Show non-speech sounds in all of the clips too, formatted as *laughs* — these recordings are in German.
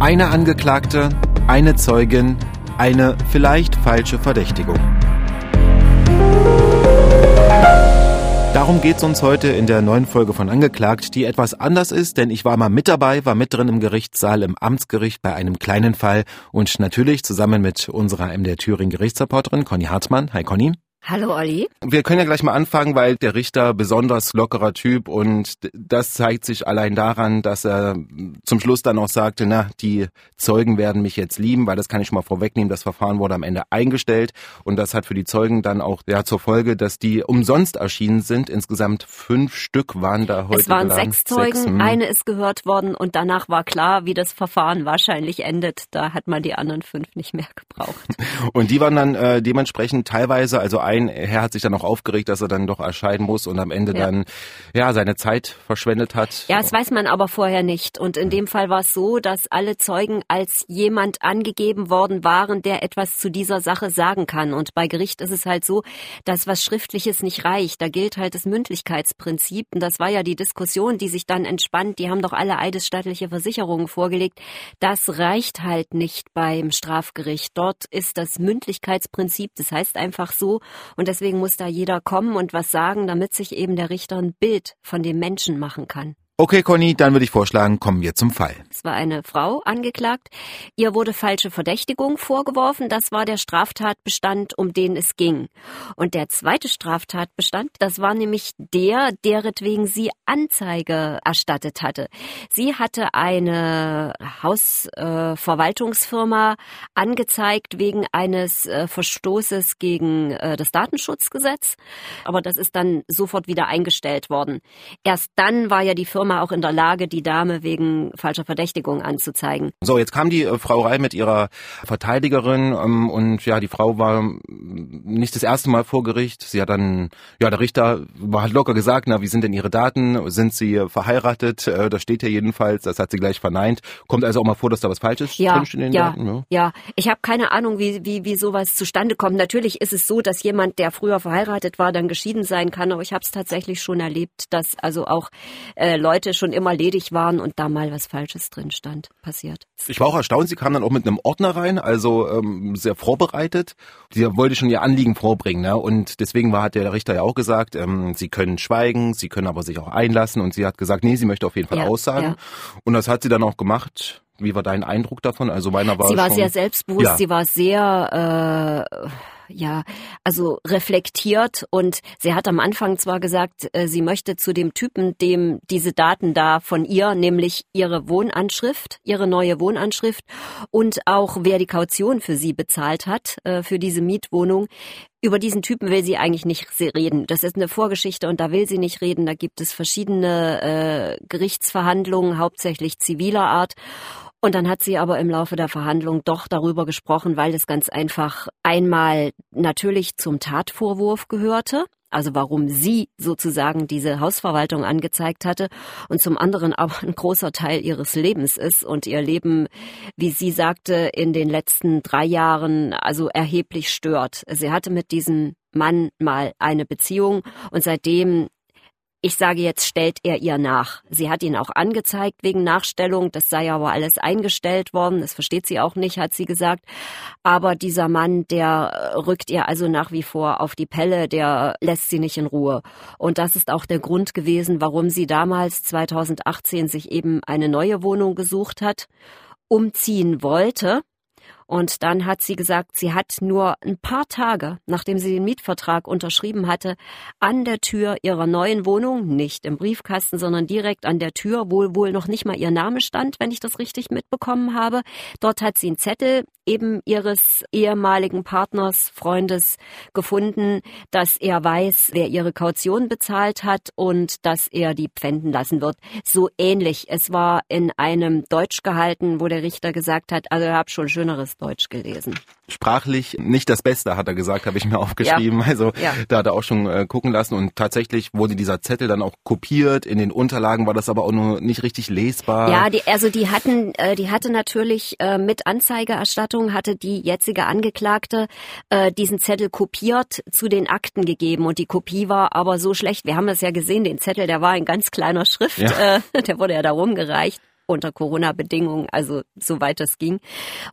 Eine Angeklagte, eine Zeugin, eine vielleicht falsche Verdächtigung. Darum geht's uns heute in der neuen Folge von Angeklagt, die etwas anders ist, denn ich war mal mit dabei, war mit drin im Gerichtssaal im Amtsgericht bei einem kleinen Fall und natürlich zusammen mit unserer MDR Thüringen Gerichtsreporterin Conny Hartmann. Hi Conny. Hallo Olli. Wir können ja gleich mal anfangen, weil der Richter besonders lockerer Typ und das zeigt sich allein daran, dass er zum Schluss dann auch sagte, na, die Zeugen werden mich jetzt lieben, weil das kann ich schon mal vorwegnehmen, das Verfahren wurde am Ende eingestellt und das hat für die Zeugen dann auch ja zur Folge, dass die umsonst erschienen sind. Insgesamt fünf Stück waren da heute. Es waren geladen. sechs Zeugen, Sechs, hm. eine ist gehört worden und danach war klar, wie das Verfahren wahrscheinlich endet. Da hat man die anderen fünf nicht mehr gebraucht. *laughs* Und die waren dann äh, dementsprechend teilweise, also ein Herr hat sich dann auch aufgeregt, dass er dann doch erscheinen muss und am Ende Ja. dann ja seine Zeit verschwendet hat. Ja, das weiß man aber vorher nicht. Und in dem Fall war es so, dass alle Zeugen als jemand angegeben worden waren, der etwas zu dieser Sache sagen kann. Und bei Gericht ist es halt so, dass was Schriftliches nicht reicht. Da gilt halt das Mündlichkeitsprinzip. Und das war ja die Diskussion, die sich dann entspannt. Die haben doch alle eidesstattliche Versicherungen vorgelegt. Das reicht halt nicht beim Strafgericht. Dort ist das Mündlichkeitsprinzip. Das heißt einfach so. Und deswegen muss da jeder kommen und was sagen, damit sich eben der Richter ein Bild von dem Menschen machen kann. Okay, Conny, dann würde ich vorschlagen, kommen wir zum Fall. Es war eine Frau angeklagt. Ihr wurde falsche Verdächtigung vorgeworfen. Das war der Straftatbestand, um den es ging. Und der zweite Straftatbestand, das war nämlich der, deretwegen sie Anzeige erstattet hatte. Sie hatte eine Hausverwaltungsfirma angezeigt wegen eines äh, Verstoßes gegen äh, das Datenschutzgesetz. Aber das ist dann sofort wieder eingestellt worden. Erst dann war ja die Firma auch in der Lage, die Dame wegen falscher Verdächtigung anzuzeigen. So, jetzt kam die äh, Frau Rei mit ihrer Verteidigerin ähm, und ja, die Frau war ähm, nicht das erste Mal vor Gericht. Sie hat dann, ja, der Richter hat locker gesagt, na, wie sind denn ihre Daten? Sind sie verheiratet? Äh, das steht hier jedenfalls, das hat sie gleich verneint. Kommt also auch mal vor, dass da was Falsches Ja, drinsteht in den ja, Daten? Ja. ja. Ich habe keine Ahnung, wie, wie, wie sowas zustande kommt. Natürlich ist es so, dass jemand, der früher verheiratet war, dann geschieden sein kann. Aber ich habe es tatsächlich schon erlebt, dass also auch äh, Leute schon immer ledig waren und da mal was Falsches drin stand. Passiert. Ich war auch erstaunt, sie kam dann auch mit einem Ordner rein, also ähm, sehr vorbereitet. Sie wollte schon ihr Anliegen vorbringen, ne? Und deswegen war, hat der Richter ja auch gesagt, ähm, sie können schweigen, sie können aber sich auch einlassen. Und sie hat gesagt, nee, sie möchte auf jeden Fall Ja, aussagen. ja. Und das hat sie dann auch gemacht. Wie war dein Eindruck davon? Also meiner war sie war schon, sehr selbstbewusst, Ja. sie war sehr, äh, ja, also reflektiert und sie hat am Anfang zwar gesagt, äh, sie möchte zu dem Typen, dem diese Daten da von ihr, nämlich ihre Wohnanschrift, ihre neue Wohnanschrift und auch wer die Kaution für sie bezahlt hat, äh, für diese Mietwohnung, über diesen Typen will sie eigentlich nicht reden. Das ist eine Vorgeschichte und da will sie nicht reden. Da gibt es verschiedene äh, Gerichtsverhandlungen, hauptsächlich ziviler Art. Und dann hat sie aber im Laufe der Verhandlung doch darüber gesprochen, weil es ganz einfach einmal natürlich zum Tatvorwurf gehörte. Also warum sie sozusagen diese Hausverwaltung angezeigt hatte und zum anderen aber ein großer Teil ihres Lebens ist und ihr Leben, wie sie sagte, in den letzten drei Jahren also erheblich stört. Sie hatte mit diesem Mann mal eine Beziehung und seitdem ich sage jetzt, stellt er ihr nach. Sie hat ihn auch angezeigt wegen Nachstellung. Das sei aber alles eingestellt worden. Das versteht sie auch nicht, hat sie gesagt. Aber dieser Mann, der äh, rückt ihr also nach wie vor auf die Pelle, der lässt sie nicht in Ruhe. Und das ist auch der Grund gewesen, warum sie damals 2018 sich eben eine neue Wohnung gesucht hat, umziehen wollte. Und dann hat sie gesagt, sie hat nur ein paar Tage, nachdem sie den Mietvertrag unterschrieben hatte, an der Tür ihrer neuen Wohnung, nicht im Briefkasten, sondern direkt an der Tür, wo wohl noch nicht mal ihr Name stand, wenn ich das richtig mitbekommen habe. Dort hat sie einen Zettel eben ihres ehemaligen Partners, Freundes gefunden, dass er weiß, wer ihre Kaution bezahlt hat und dass er die pfänden lassen wird. So ähnlich. Es war in einem Deutsch gehalten, wo der Richter gesagt hat, also ich habe schon schöneres Deutsch gelesen. sprachlich nicht das Beste, hat er gesagt, habe ich mir *laughs* aufgeschrieben. Also Ja. da hat er auch schon äh, gucken lassen und tatsächlich wurde dieser Zettel dann auch kopiert. In den Unterlagen war das aber auch nur nicht richtig lesbar. Ja, die, also die hatten, äh, die hatte natürlich äh, mit Anzeigeerstattung hatte die jetzige Angeklagte äh, diesen Zettel kopiert zu den Akten gegeben und die Kopie war aber so schlecht. Wir haben es ja gesehen, den Zettel, der war in ganz kleiner Schrift, Ja. äh, *laughs* der wurde ja da rumgereicht. Unter Corona-Bedingungen, also soweit es ging.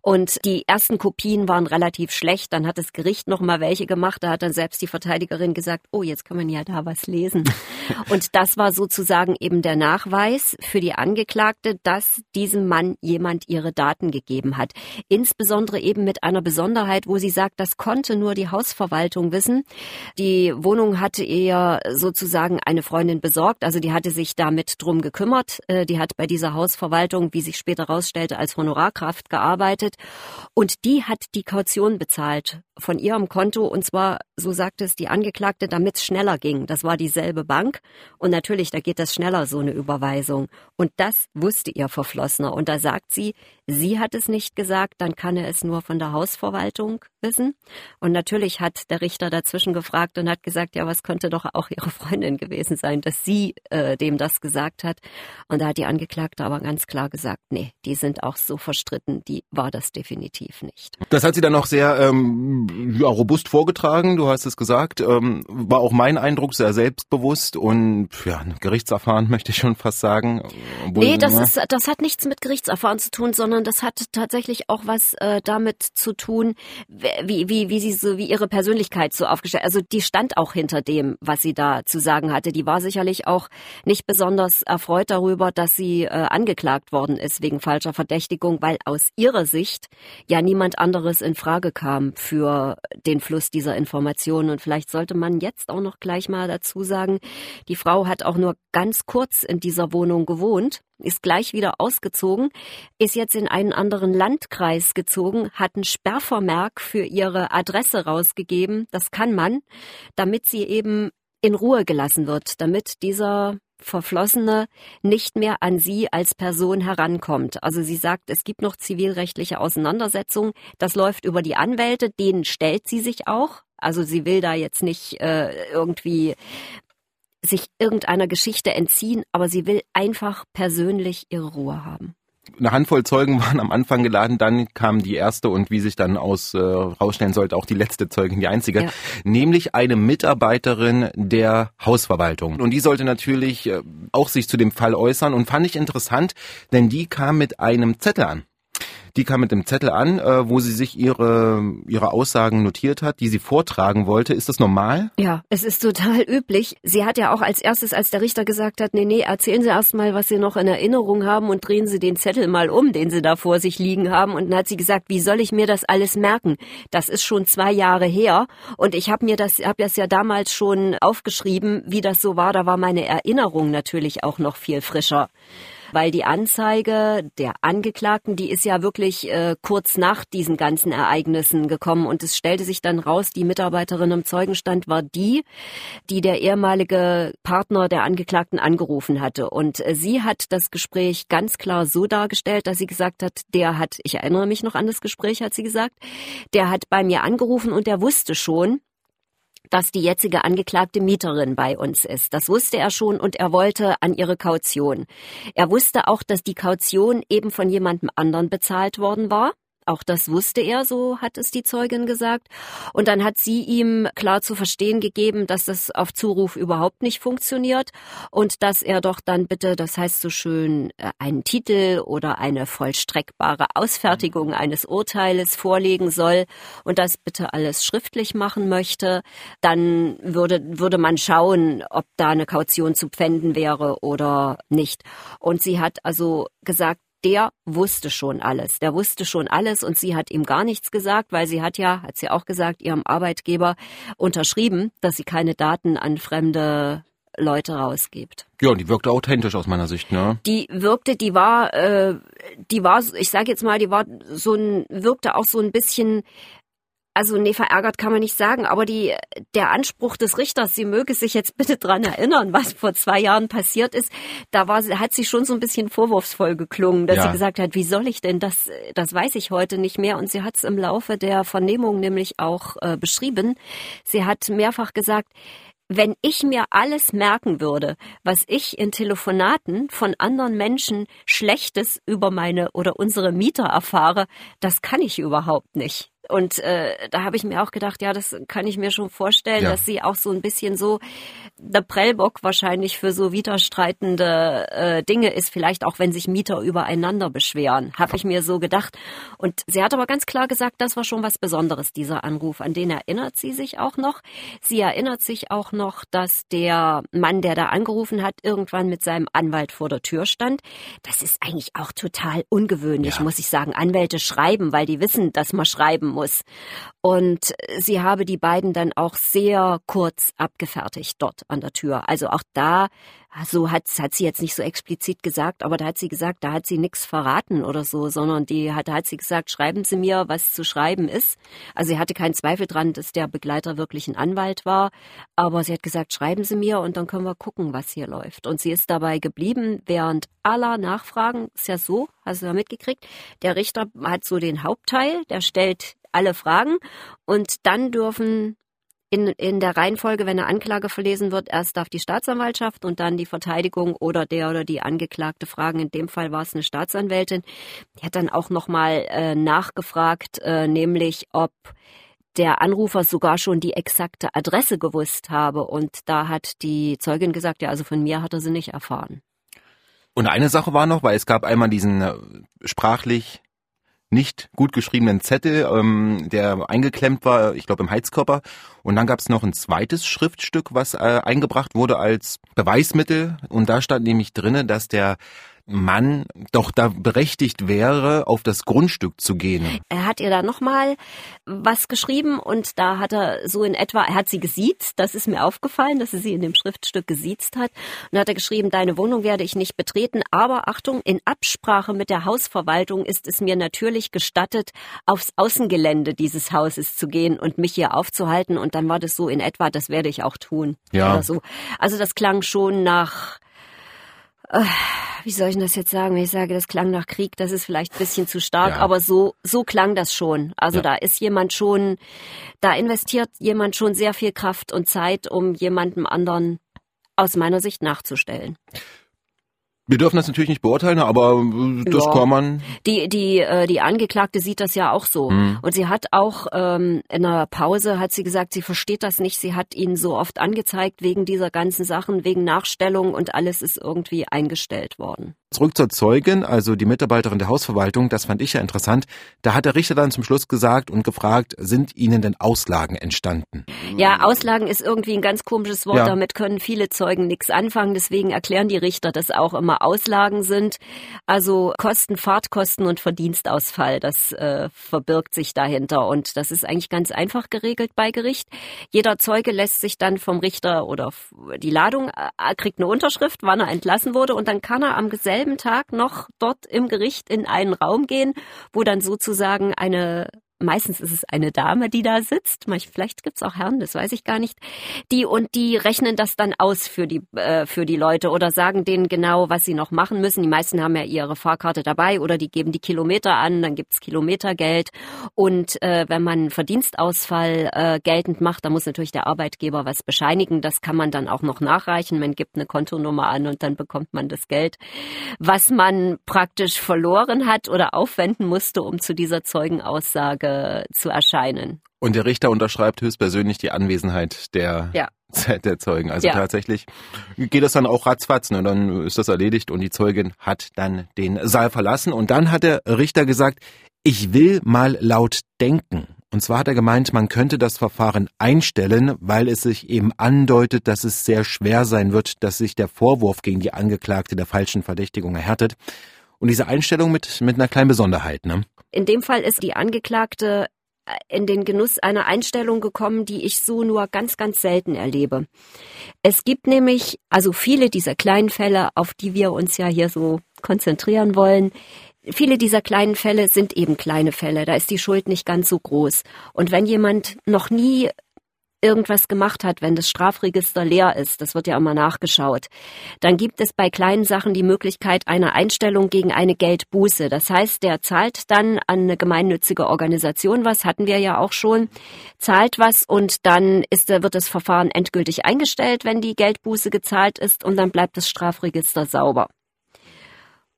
Und die ersten Kopien waren relativ schlecht. Dann hat das Gericht noch mal welche gemacht. Da hat dann selbst die Verteidigerin gesagt, oh, jetzt kann man ja da was lesen. *laughs* Und das war sozusagen eben der Nachweis für die Angeklagte, dass diesem Mann jemand ihre Daten gegeben hat. Insbesondere eben mit einer Besonderheit, wo sie sagt, das konnte nur die Hausverwaltung wissen. Die Wohnung hatte ihr sozusagen eine Freundin besorgt, also die hatte sich damit drum gekümmert. Äh, die hat bei dieser Hausverwaltung, wie sich später herausstellte, als Honorarkraft gearbeitet. Und die hat die Kaution bezahlt von ihrem Konto. Und zwar, so sagte es die Angeklagte, damit es schneller ging. Das war dieselbe Bank. Und natürlich, da geht das schneller, so eine Überweisung. Und das wusste ihr Verflossener. Und da sagt sie, sie hat es nicht gesagt, dann kann er es nur von der Hausverwaltung wissen. Und natürlich hat der Richter dazwischen gefragt und hat gesagt, ja, was könnte doch auch ihre Freundin gewesen sein, dass sie äh, dem das gesagt hat. Und da hat die Angeklagte aber ganz klar gesagt, nee, die sind auch so verstritten, die war das definitiv nicht. Das hat sie dann auch sehr ähm, ja, robust vorgetragen, du hast es gesagt. Ähm, war auch mein Eindruck, sehr selbstbewusst und ja, gerichtserfahren *laughs* möchte ich schon fast sagen. Obwohl, nee, das, ist, das hat nichts mit Gerichtserfahren zu tun, sondern das hat tatsächlich auch was äh, damit zu tun, wie, wie, wie sie so, wie ihre Persönlichkeit so aufgestellt. Also die stand auch hinter dem, was sie da zu sagen hatte. Die war sicherlich auch nicht besonders erfreut darüber, dass sie äh, angeklagt worden ist wegen falscher Verdächtigung, weil aus ihrer Sicht ja niemand anderes in Frage kam für den Fluss dieser Informationen. Und vielleicht sollte man jetzt auch noch gleich mal dazu sagen, die Frau hat auch nur ganz kurz in dieser Wohnung gewohnt ist gleich wieder ausgezogen, ist jetzt in einen anderen Landkreis gezogen, hat ein Sperrvermerk für ihre Adresse rausgegeben. Das kann man, damit sie eben in Ruhe gelassen wird, damit dieser Verflossene nicht mehr an sie als Person herankommt. Also sie sagt, es gibt noch zivilrechtliche Auseinandersetzungen. Das läuft über die Anwälte, denen stellt sie sich auch. Also sie will da jetzt nicht äh, irgendwie sich irgendeiner Geschichte entziehen, aber sie will einfach persönlich ihre Ruhe haben eine Handvoll Zeugen waren am Anfang geladen, dann kam die erste und wie sich dann aus äh, rausstellen sollte, auch die letzte Zeugin, die einzige, ja. nämlich eine Mitarbeiterin der Hausverwaltung. Und die sollte natürlich äh, auch sich zu dem Fall äußern und fand ich interessant, denn die kam mit einem Zettel an. Die kam mit dem Zettel an, äh, wo sie sich ihre, ihre Aussagen notiert hat, die sie vortragen wollte. Ist das normal? Ja, es ist total üblich. Sie hat ja auch als erstes, als der Richter gesagt hat, nee, nee, erzählen Sie erst mal, was Sie noch in Erinnerung haben und drehen Sie den Zettel mal um, den Sie da vor sich liegen haben. Und dann hat sie gesagt, wie soll ich mir das alles merken? Das ist schon zwei Jahre her und ich habe mir das, habe das ja damals schon aufgeschrieben, wie das so war. Da war meine Erinnerung natürlich auch noch viel frischer weil die Anzeige der Angeklagten, die ist ja wirklich äh, kurz nach diesen ganzen Ereignissen gekommen. Und es stellte sich dann raus, die Mitarbeiterin im Zeugenstand war die, die der ehemalige Partner der Angeklagten angerufen hatte. Und äh, sie hat das Gespräch ganz klar so dargestellt, dass sie gesagt hat, der hat, ich erinnere mich noch an das Gespräch, hat sie gesagt, der hat bei mir angerufen und der wusste schon, dass die jetzige angeklagte Mieterin bei uns ist. Das wusste er schon und er wollte an ihre Kaution. Er wusste auch, dass die Kaution eben von jemandem anderen bezahlt worden war. Auch das wusste er, so hat es die Zeugin gesagt. Und dann hat sie ihm klar zu verstehen gegeben, dass das auf Zuruf überhaupt nicht funktioniert und dass er doch dann bitte, das heißt so schön, äh, einen Titel oder eine vollstreckbare Ausfertigung eines Urteiles vorlegen soll und das bitte alles schriftlich machen möchte. Dann würde, würde man schauen, ob da eine Kaution zu pfänden wäre oder nicht. Und sie hat also gesagt, der wusste schon alles. Der wusste schon alles und sie hat ihm gar nichts gesagt, weil sie hat ja, hat sie auch gesagt, ihrem Arbeitgeber unterschrieben, dass sie keine Daten an fremde Leute rausgibt. Ja, und die wirkte authentisch aus meiner Sicht, ne? Die wirkte, die war, äh, die war, ich sage jetzt mal, die war so ein, wirkte auch so ein bisschen also nee, verärgert kann man nicht sagen, aber die, der Anspruch des Richters, sie möge sich jetzt *laughs* bitte dran erinnern, was vor zwei Jahren passiert ist, da war, hat sie schon so ein bisschen vorwurfsvoll geklungen, dass ja. sie gesagt hat, wie soll ich denn das, das weiß ich heute nicht mehr. Und sie hat es im Laufe der Vernehmung nämlich auch äh, beschrieben. Sie hat mehrfach gesagt, wenn ich mir alles merken würde, was ich in Telefonaten von anderen Menschen Schlechtes über meine oder unsere Mieter erfahre, das kann ich überhaupt nicht. Und äh, da habe ich mir auch gedacht, ja, das kann ich mir schon vorstellen, ja. dass sie auch so ein bisschen so der Prellbock wahrscheinlich für so widerstreitende äh, Dinge ist, vielleicht auch wenn sich Mieter übereinander beschweren, habe ich mir so gedacht. Und sie hat aber ganz klar gesagt, das war schon was Besonderes, dieser Anruf. An den erinnert sie sich auch noch. Sie erinnert sich auch noch, dass der Mann, der da angerufen hat, irgendwann mit seinem Anwalt vor der Tür stand. Das ist eigentlich auch total ungewöhnlich, ja. muss ich sagen. Anwälte schreiben, weil die wissen, dass man schreiben muss. Und sie habe die beiden dann auch sehr kurz abgefertigt dort an der Tür. Also auch da, so hat, hat sie jetzt nicht so explizit gesagt, aber da hat sie gesagt, da hat sie nichts verraten oder so, sondern die hat, da hat sie gesagt, schreiben Sie mir, was zu schreiben ist. Also sie hatte keinen Zweifel dran, dass der Begleiter wirklich ein Anwalt war, aber sie hat gesagt, schreiben Sie mir und dann können wir gucken, was hier läuft. Und sie ist dabei geblieben, während aller Nachfragen, ist ja so, hast du da mitgekriegt, der Richter hat so den Hauptteil, der stellt alle Fragen und dann dürfen in, in der Reihenfolge, wenn eine Anklage verlesen wird, erst darf die Staatsanwaltschaft und dann die Verteidigung oder der oder die Angeklagte fragen. In dem Fall war es eine Staatsanwältin. Die hat dann auch nochmal äh, nachgefragt, äh, nämlich ob der Anrufer sogar schon die exakte Adresse gewusst habe. Und da hat die Zeugin gesagt, ja, also von mir hat er sie nicht erfahren. Und eine Sache war noch, weil es gab einmal diesen äh, sprachlich nicht gut geschriebenen Zettel, ähm, der eingeklemmt war, ich glaube im Heizkörper. Und dann gab es noch ein zweites Schriftstück, was äh, eingebracht wurde als Beweismittel. Und da stand nämlich drinne, dass der Mann doch da berechtigt wäre, auf das Grundstück zu gehen. Er hat ihr da nochmal was geschrieben und da hat er so in etwa, er hat sie gesiezt, das ist mir aufgefallen, dass er sie in dem Schriftstück gesiezt hat. Und hat er geschrieben, deine Wohnung werde ich nicht betreten, aber Achtung, in Absprache mit der Hausverwaltung ist es mir natürlich gestattet, aufs Außengelände dieses Hauses zu gehen und mich hier aufzuhalten. Und dann war das so in etwa, das werde ich auch tun. Ja. So. Also das klang schon nach wie soll ich das jetzt sagen, wenn ich sage, das klang nach Krieg, das ist vielleicht ein bisschen zu stark, ja. aber so, so klang das schon. Also ja. da ist jemand schon, da investiert jemand schon sehr viel Kraft und Zeit, um jemandem anderen aus meiner Sicht nachzustellen. Wir dürfen das natürlich nicht beurteilen, aber äh, das ja. kann man. Die die äh, die Angeklagte sieht das ja auch so mhm. und sie hat auch ähm, in einer Pause hat sie gesagt, sie versteht das nicht. Sie hat ihn so oft angezeigt wegen dieser ganzen Sachen, wegen Nachstellung und alles ist irgendwie eingestellt worden. Zurück zur Zeugin, also die Mitarbeiterin der Hausverwaltung, das fand ich ja interessant. Da hat der Richter dann zum Schluss gesagt und gefragt, sind Ihnen denn Auslagen entstanden? Ja, Auslagen ist irgendwie ein ganz komisches Wort, ja. damit können viele Zeugen nichts anfangen, deswegen erklären die Richter das auch immer Auslagen sind. Also Kosten, Fahrtkosten und Verdienstausfall, das äh, verbirgt sich dahinter und das ist eigentlich ganz einfach geregelt bei Gericht. Jeder Zeuge lässt sich dann vom Richter oder die Ladung äh, kriegt eine Unterschrift, wann er entlassen wurde und dann kann er am selben Tag noch dort im Gericht in einen Raum gehen, wo dann sozusagen eine meistens ist es eine Dame, die da sitzt, vielleicht gibt's auch Herren, das weiß ich gar nicht, die und die rechnen das dann aus für die, äh, für die Leute oder sagen denen genau, was sie noch machen müssen. Die meisten haben ja ihre Fahrkarte dabei oder die geben die Kilometer an, dann gibt's Kilometergeld und äh, wenn man Verdienstausfall äh, geltend macht, dann muss natürlich der Arbeitgeber was bescheinigen. Das kann man dann auch noch nachreichen. Man gibt eine Kontonummer an und dann bekommt man das Geld, was man praktisch verloren hat oder aufwenden musste, um zu dieser Zeugenaussage Anklage zu erscheinen. Und der Richter unterschreibt höchstpersönlich die Anwesenheit der, ja. der Zeugen. Also ja. tatsächlich geht das dann auch ratzfatz, ne? dann ist das erledigt und die Zeugin hat dann den Saal verlassen. Und dann hat der Richter gesagt, ich will mal laut denken. Und zwar hat er gemeint, man könnte das Verfahren einstellen, weil es sich eben andeutet, dass es sehr schwer sein wird, dass sich der Vorwurf gegen die Angeklagte der falschen Verdächtigung erhärtet. Und diese Einstellung mit, mit einer kleinen Besonderheit, ne? In dem Fall ist die Angeklagte äh, in den Genuss einer Einstellung gekommen, die ich so nur ganz, ganz selten erlebe. Es gibt nämlich, also viele dieser kleinen Fälle, auf die wir uns ja hier so konzentrieren wollen, viele dieser kleinen Fälle sind eben kleine Fälle. Da ist die Schuld nicht ganz so groß. Und wenn jemand noch nie irgendwas gemacht hat, wenn das Strafregister leer ist, das wird ja immer nachgeschaut, dann gibt es bei kleinen Sachen die Möglichkeit einer Einstellung gegen eine Geldbuße. Das heißt, der zahlt dann an eine gemeinnützige Organisation was, hatten wir ja auch schon, zahlt was und dann ist, wird das Verfahren endgültig eingestellt, wenn die Geldbuße gezahlt ist und dann bleibt das Strafregister sauber.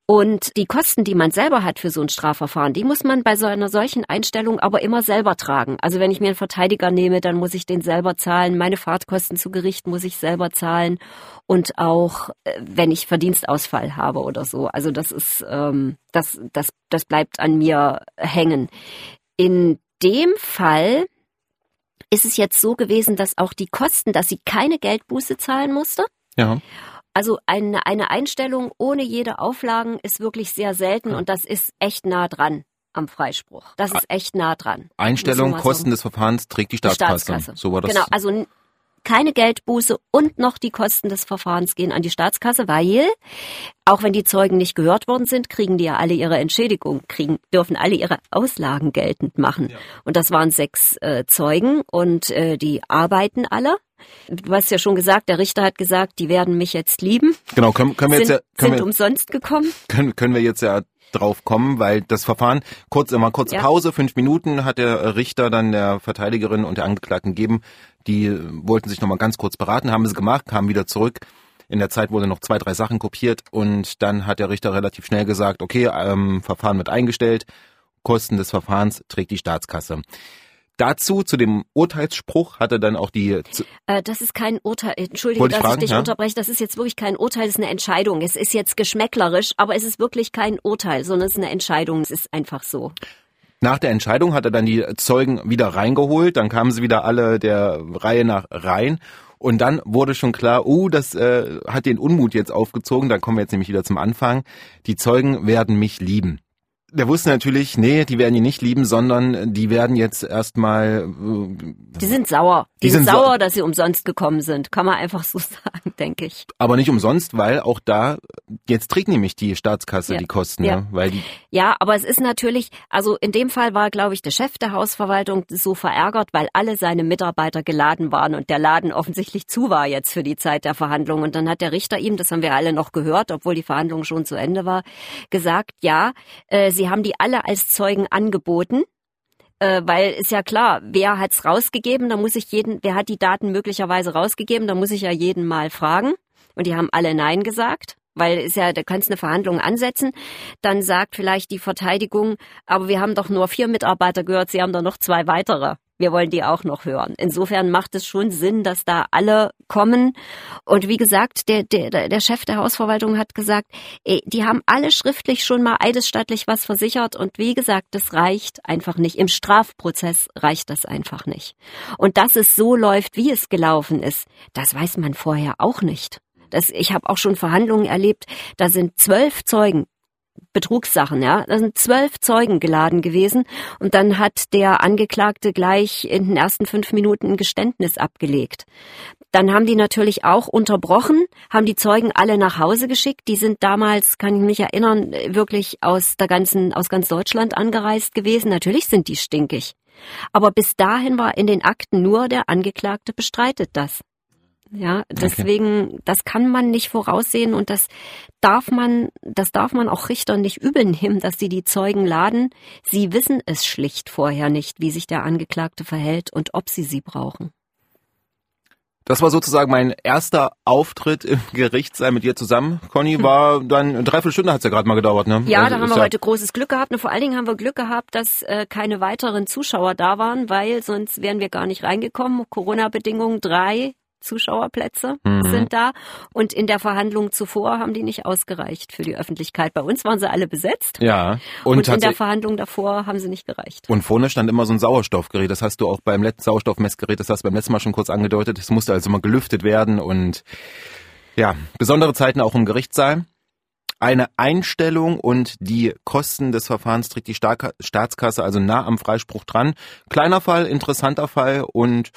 Und die Kosten, die man selber hat für so ein Strafverfahren, die muss man bei so einer solchen Einstellung aber immer selber tragen. Also wenn ich mir einen Verteidiger nehme, dann muss ich den selber zahlen. Meine Fahrtkosten zu Gericht muss ich selber zahlen. Und auch äh, wenn ich Verdienstausfall habe oder so. Also das ist, ähm, das, das, das bleibt an mir hängen. In dem Fall ist es jetzt so gewesen, dass auch die Kosten, dass sie keine Geldbuße zahlen musste. Ja. Also eine, eine Einstellung ohne jede Auflagen ist wirklich sehr selten und das ist echt nah dran am Freispruch. Das ist echt nah dran. Einstellung, Kosten des Verfahrens trägt die Staatskasse. Staatskasse. So war das. Genau, also keine Geldbuße und noch die Kosten des Verfahrens gehen an die Staatskasse, weil auch wenn die Zeugen nicht gehört worden sind, kriegen die ja alle ihre Entschädigung, kriegen, dürfen alle ihre Auslagen geltend machen. Ja. Und das waren sechs äh, Zeugen und äh, die arbeiten alle. Du hast ja schon gesagt, der Richter hat gesagt, die werden mich jetzt lieben. Genau, können, können wir sind, jetzt ja, können sind wir, umsonst gekommen. Können, können wir jetzt ja drauf kommen, weil das Verfahren kurz immer kurze ja. Pause, fünf Minuten hat der Richter dann der Verteidigerin und der Angeklagten gegeben. Die wollten sich nochmal ganz kurz beraten, haben sie gemacht, kamen wieder zurück. In der Zeit wurde noch zwei, drei Sachen kopiert und dann hat der Richter relativ schnell gesagt, okay, ähm, Verfahren wird eingestellt, Kosten des Verfahrens trägt die Staatskasse. Dazu, zu dem Urteilsspruch, hat er dann auch die... Äh, das ist kein Urteil, entschuldige, dass fragen, ich dich ja? unterbreche, das ist jetzt wirklich kein Urteil, das ist eine Entscheidung. Es ist jetzt geschmäcklerisch, aber es ist wirklich kein Urteil, sondern es ist eine Entscheidung, es ist einfach so. Nach der Entscheidung hat er dann die Zeugen wieder reingeholt, dann kamen sie wieder alle der Reihe nach rein und dann wurde schon klar, oh, das äh, hat den Unmut jetzt aufgezogen, dann kommen wir jetzt nämlich wieder zum Anfang. Die Zeugen werden mich lieben. Der wusste natürlich, nee, die werden ihn nicht lieben, sondern die werden jetzt erstmal. Äh, die sind sauer. Die, die sind, sind sauer, so dass sie umsonst gekommen sind. Kann man einfach so *laughs* sagen, denke ich. Aber nicht umsonst, weil auch da jetzt trägt nämlich die Staatskasse ja. die Kosten, ja. Ne? weil die. Ja, aber es ist natürlich, also in dem Fall war, glaube ich, der Chef der Hausverwaltung so verärgert, weil alle seine Mitarbeiter geladen waren und der Laden offensichtlich zu war jetzt für die Zeit der Verhandlung. Und dann hat der Richter ihm, das haben wir alle noch gehört, obwohl die Verhandlung schon zu Ende war, gesagt, ja. Äh, Sie haben die alle als Zeugen angeboten, äh, weil ist ja klar, wer hat's rausgegeben, da muss ich jeden, wer hat die Daten möglicherweise rausgegeben, da muss ich ja jeden mal fragen. Und die haben alle Nein gesagt weil ist ja, da kannst eine Verhandlung ansetzen, dann sagt vielleicht die Verteidigung, aber wir haben doch nur vier Mitarbeiter gehört, Sie haben doch noch zwei weitere wir wollen die auch noch hören. Insofern macht es schon Sinn, dass da alle kommen. Und wie gesagt, der, der, der Chef der Hausverwaltung hat gesagt, ey, die haben alle schriftlich schon mal eidesstattlich was versichert. Und wie gesagt, das reicht einfach nicht. Im Strafprozess reicht das einfach nicht. Und dass es so läuft, wie es gelaufen ist, das weiß man vorher auch nicht. Das, ich habe auch schon Verhandlungen erlebt, da sind zwölf Zeugen Betrugssachen, ja. Da sind zwölf Zeugen geladen gewesen und dann hat der Angeklagte gleich in den ersten fünf Minuten ein Geständnis abgelegt. Dann haben die natürlich auch unterbrochen, haben die Zeugen alle nach Hause geschickt. Die sind damals, kann ich mich erinnern, wirklich aus der ganzen, aus ganz Deutschland angereist gewesen. Natürlich sind die stinkig. Aber bis dahin war in den Akten nur der Angeklagte bestreitet das. Ja, deswegen, okay. das kann man nicht voraussehen und das darf man, das darf man auch Richtern nicht übel nehmen, dass sie die Zeugen laden. Sie wissen es schlicht vorher nicht, wie sich der Angeklagte verhält und ob sie sie brauchen. Das war sozusagen mein erster Auftritt im *laughs* Gerichtssaal mit dir zusammen. Conny hm. war dann eine Dreiviertelstunde hat's ja gerade mal gedauert, ne? Ja, also da haben wir ja heute großes Glück gehabt und vor allen Dingen haben wir Glück gehabt, dass äh, keine weiteren Zuschauer da waren, weil sonst wären wir gar nicht reingekommen. Corona-Bedingungen drei Zuschauerplätze mhm. sind da. Und in der Verhandlung zuvor haben die nicht ausgereicht für die Öffentlichkeit. Bei uns waren sie alle besetzt. Ja. Und, und in der Verhandlung davor haben sie nicht gereicht. Und vorne stand immer so ein Sauerstoffgerät. Das hast du auch beim letzten Sauerstoffmessgerät, das hast du beim letzten Mal schon kurz angedeutet. Es musste also immer gelüftet werden und ja, besondere Zeiten auch im Gerichtssaal. Eine Einstellung und die Kosten des Verfahrens trägt die Staatskasse also nah am Freispruch dran. Kleiner Fall, interessanter Fall und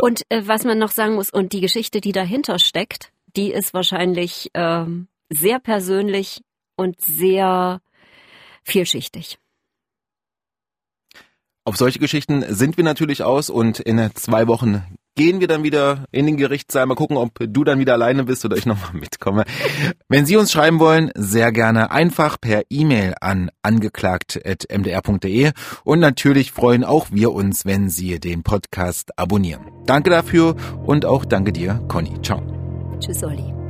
und äh, was man noch sagen muss, und die Geschichte, die dahinter steckt, die ist wahrscheinlich ähm, sehr persönlich und sehr vielschichtig. Auf solche Geschichten sind wir natürlich aus und in zwei Wochen gehen wir dann wieder in den Gerichtssaal. Mal gucken, ob du dann wieder alleine bist oder ich nochmal mitkomme. Wenn Sie uns schreiben wollen, sehr gerne einfach per E-Mail an angeklagt.mdr.de und natürlich freuen auch wir uns, wenn Sie den Podcast abonnieren. Danke dafür und auch danke dir, Conny. Ciao. Tschüss, Olli.